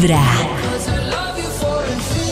Vibra.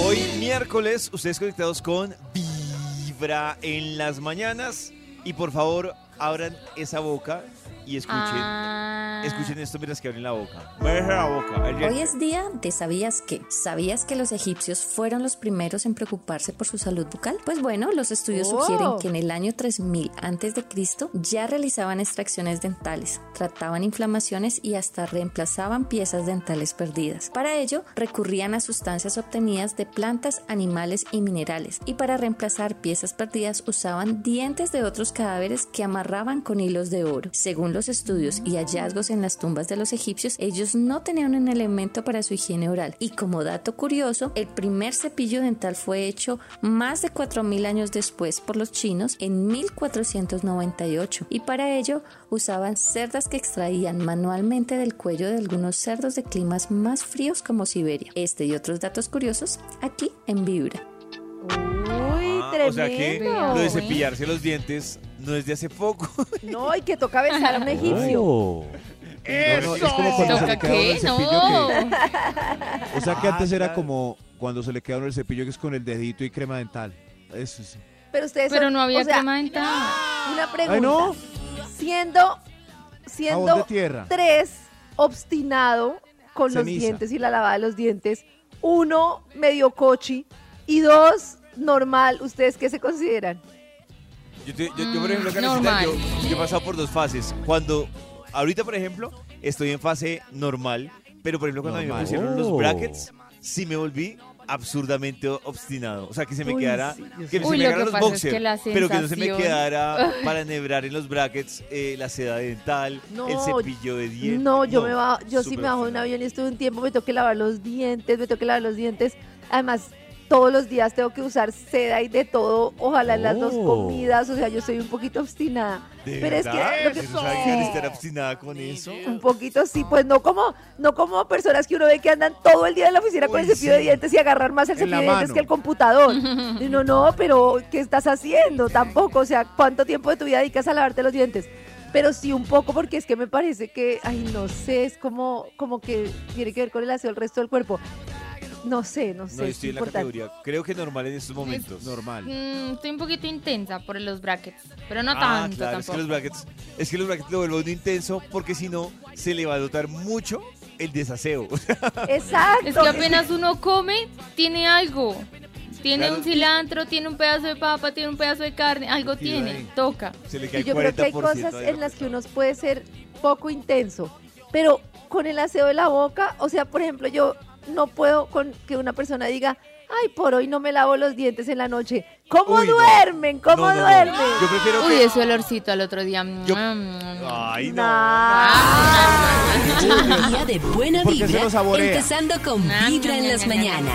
Hoy miércoles, ustedes conectados con Vibra en las mañanas. Y por favor, abran esa boca y escuchen. Ah. Escuchen esto mientras que abren la boca. La Hoy es día de ¿sabías qué? ¿Sabías que los egipcios fueron los primeros en preocuparse por su salud bucal? Pues bueno, los estudios Oh. sugieren que en el año 3000 antes de Cristo ya realizaban extracciones dentales, trataban inflamaciones y hasta reemplazaban piezas dentales perdidas. Para ello, recurrían a sustancias obtenidas de plantas, animales y minerales, y para reemplazar piezas perdidas usaban dientes de otros cadáveres que amarraban con hilos de oro. Según los estudios y hallazgos en las tumbas de los egipcios, ellos no tenían un elemento para su higiene oral. Y como dato curioso, el primer cepillo dental fue hecho más de 4.000 años después por los chinos en 1498. Y para ello usaban cerdas que extraían manualmente del cuello de algunos cerdos de climas más fríos como Siberia. Este y otros datos curiosos aquí en Vibra. Uy, Ah, tremendo. o sea que lo de cepillarse los dientes no es de hace poco. No, y que toca besar a un egipcio. Oh. No, no, es como cuando se ¿Toca le queda a uno qué? el cepillo No. que... O sea que Ah, antes era como cuando se le queda uno el cepillo que es con el dedito y crema dental. Eso sí. Pero ustedes Pero son- no había o sea, crema dental. Una pregunta. Ay, no. Siendo, siendo tierra. tres obstinado con los dientes y la lavada de los dientes, uno medio cochi y dos normal, ¿ustedes qué se consideran? Yo, te- yo- yo, por ejemplo, Mm, Karencita, normal. yo, yo he pasado por dos fases. Cuando, ahorita, por ejemplo, estoy en fase normal, pero por ejemplo, cuando a mí me pusieron los Oh. brackets, sí me volví absurdamente obstinado. O sea, que se me Uy, quedara, sí, que se Uy, me lo quedaran que los pasa es boxers, que la pero que no se me sensación- quedara para enhebrar en los brackets eh, la seda dental, No, el cepillo de dientes. No, yo me bajo, yo sí súper me bajo de un obstinado. avión y estuve un tiempo, me tengo que lavar los dientes, me tengo que lavar los dientes. Además, todos los días tengo que usar seda y de todo, ojalá en las dos Oh. comidas, o sea, yo soy un poquito obstinada. ¿De Pero es que lo que- estar obstinada con eso. Un poquito sí, pues no como, no como personas que uno ve que andan todo el día en la oficina con Uy, el cepillo de sí. dientes y agarrar más el En cepillo de dientes que el computador. No, no, pero ¿qué estás haciendo? Tampoco, o sea, ¿cuánto tiempo de tu vida dedicas a lavarte los dientes? Pero sí un poco porque es que me parece que, ay, no sé, es como, como que tiene que ver con el aseo del resto del cuerpo. No sé, no sé. No, es estoy en la importante. categoría. Creo que normal en estos momentos. Normal. Mm, estoy un poquito intensa por los brackets, pero no Ah, tanto claro, es que los brackets, es que los brackets lo vuelven intenso porque si no se le va a notar mucho el desaseo. Exacto. Es que apenas uno come, tiene algo. Tiene Claro. un cilantro, tiene un pedazo de papa, tiene un pedazo de carne, algo tiene, ahí. toca. Se le cae Y yo creo que hay 40% cosas en las que uno puede ser poco intenso, pero con el aseo de la boca, o sea, por ejemplo, yo no puedo con que una persona diga, ay, por hoy no me lavo los dientes en la noche. ¿Cómo Uy, no. duermen? ¿Cómo No, no, no. duermen? Yo prefiero Uy, que... ese olorcito al otro día. Yo- Mm. Ay, no. Nah. Un día de buena ¿Por qué se vibra, lo saborea? empezando con Vibra en las mañanas.